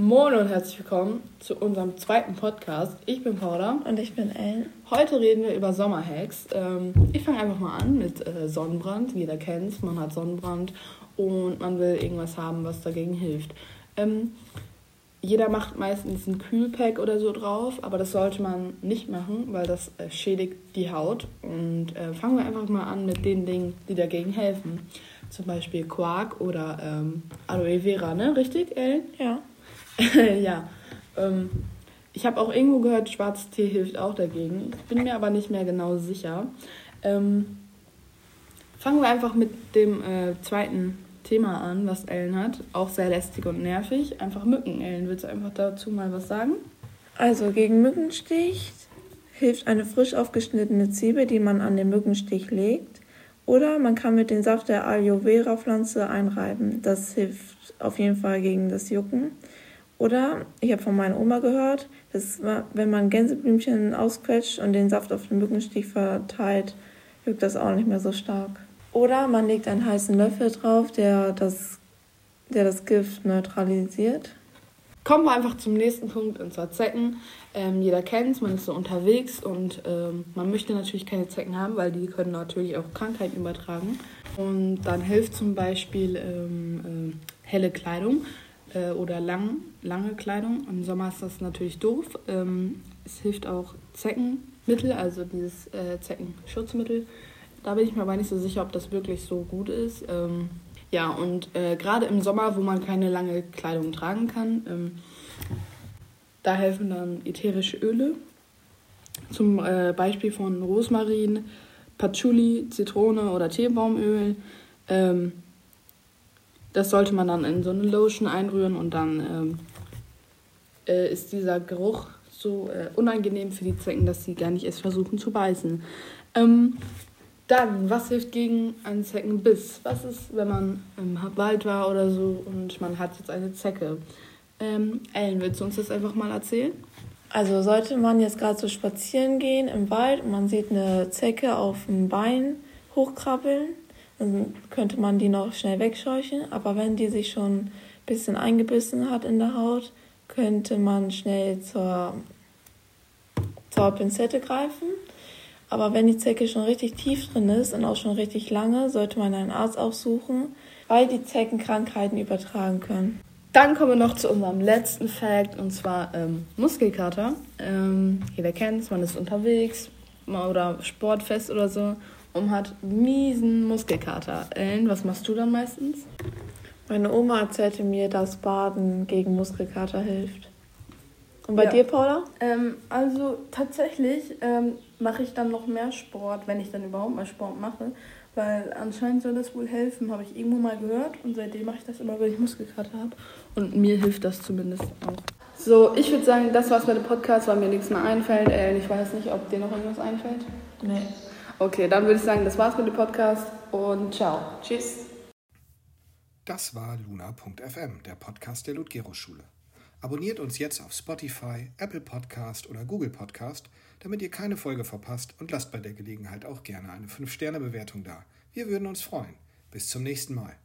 Moin und herzlich willkommen zu unserem zweiten Podcast. Ich bin Paula. Und ich bin Ellen. Heute reden wir über Sommerhacks. Ähm, ich fange einfach mal an mit äh, Sonnenbrand. Jeder kennt es, man hat Sonnenbrand und man will irgendwas haben, was dagegen hilft. Ähm, jeder macht meistens ein Kühlpack oder so drauf, aber das sollte man nicht machen, weil das äh, schädigt die Haut. Und äh, fangen wir einfach mal an mit den Dingen, die dagegen helfen. Zum Beispiel Quark oder ähm, Aloe Vera, ne? Richtig, Ellen? Ja. ja. Ähm, ich habe auch irgendwo gehört, schwarzes Tee hilft auch dagegen. Ich bin mir aber nicht mehr genau sicher. Ähm, fangen wir einfach mit dem äh, zweiten Thema an, was Ellen hat. Auch sehr lästig und nervig. Einfach Mücken. Ellen, willst du einfach dazu mal was sagen? Also gegen Mückenstich hilft eine frisch aufgeschnittene Zwiebel, die man an den Mückenstich legt. Oder man kann mit dem Saft der Aloe Vera Pflanze einreiben. Das hilft auf jeden Fall gegen das Jucken. Oder ich habe von meiner Oma gehört, dass wenn man Gänseblümchen ausquetscht und den Saft auf den Mückenstich verteilt, juckt das auch nicht mehr so stark. Oder man legt einen heißen Löffel drauf, der das, der das Gift neutralisiert. Kommen wir einfach zum nächsten Punkt, und zwar Zecken. Ähm, jeder kennt es, man ist so unterwegs und ähm, man möchte natürlich keine Zecken haben, weil die können natürlich auch Krankheiten übertragen. Und dann hilft zum Beispiel ähm, äh, helle Kleidung äh, oder lang, lange Kleidung. Im Sommer ist das natürlich doof. Ähm, es hilft auch Zeckenmittel, also dieses äh, Zeckenschutzmittel. Da bin ich mir aber nicht so sicher, ob das wirklich so gut ist. Ähm, ja, und äh, gerade im Sommer, wo man keine lange Kleidung tragen kann, ähm, da helfen dann ätherische Öle. Zum äh, Beispiel von Rosmarin, Patchouli, Zitrone oder Teebaumöl. Ähm, das sollte man dann in so eine Lotion einrühren und dann ähm, äh, ist dieser Geruch so äh, unangenehm für die Zecken, dass sie gar nicht erst versuchen zu beißen. Ähm, dann, was hilft gegen einen Zeckenbiss? Was ist, wenn man im Wald war oder so und man hat jetzt eine Zecke? Ähm, Ellen, willst du uns das einfach mal erzählen? Also sollte man jetzt gerade so spazieren gehen im Wald und man sieht eine Zecke auf dem Bein hochkrabbeln, dann könnte man die noch schnell wegscheuchen. Aber wenn die sich schon ein bisschen eingebissen hat in der Haut, könnte man schnell zur, zur Pinzette greifen. Aber wenn die Zecke schon richtig tief drin ist und auch schon richtig lange, sollte man einen Arzt aufsuchen, weil die Zecken Krankheiten übertragen können. Dann kommen wir noch zu unserem letzten Fact und zwar ähm, Muskelkater. Ähm, jeder kennt es, man ist unterwegs oder sportfest oder so und hat miesen Muskelkater. Ellen, was machst du dann meistens? Meine Oma erzählte mir, dass Baden gegen Muskelkater hilft. Und bei ja. dir, Paula? Ähm, also tatsächlich ähm, mache ich dann noch mehr Sport, wenn ich dann überhaupt mal Sport mache. Weil anscheinend soll das wohl helfen, habe ich irgendwo mal gehört. Und seitdem mache ich das immer, wenn ich Muskelkater habe. Und mir hilft das zumindest auch. So, ich würde sagen, das war's mit dem Podcast, weil mir nichts mehr einfällt. Äh, ich weiß nicht, ob dir noch irgendwas einfällt. Nee. Okay, dann würde ich sagen, das war's mit dem Podcast und ciao. Tschüss. Das war luna.fm, der Podcast der Ludgero-Schule. Abonniert uns jetzt auf Spotify, Apple Podcast oder Google Podcast, damit ihr keine Folge verpasst und lasst bei der Gelegenheit auch gerne eine 5-Sterne-Bewertung da. Wir würden uns freuen. Bis zum nächsten Mal.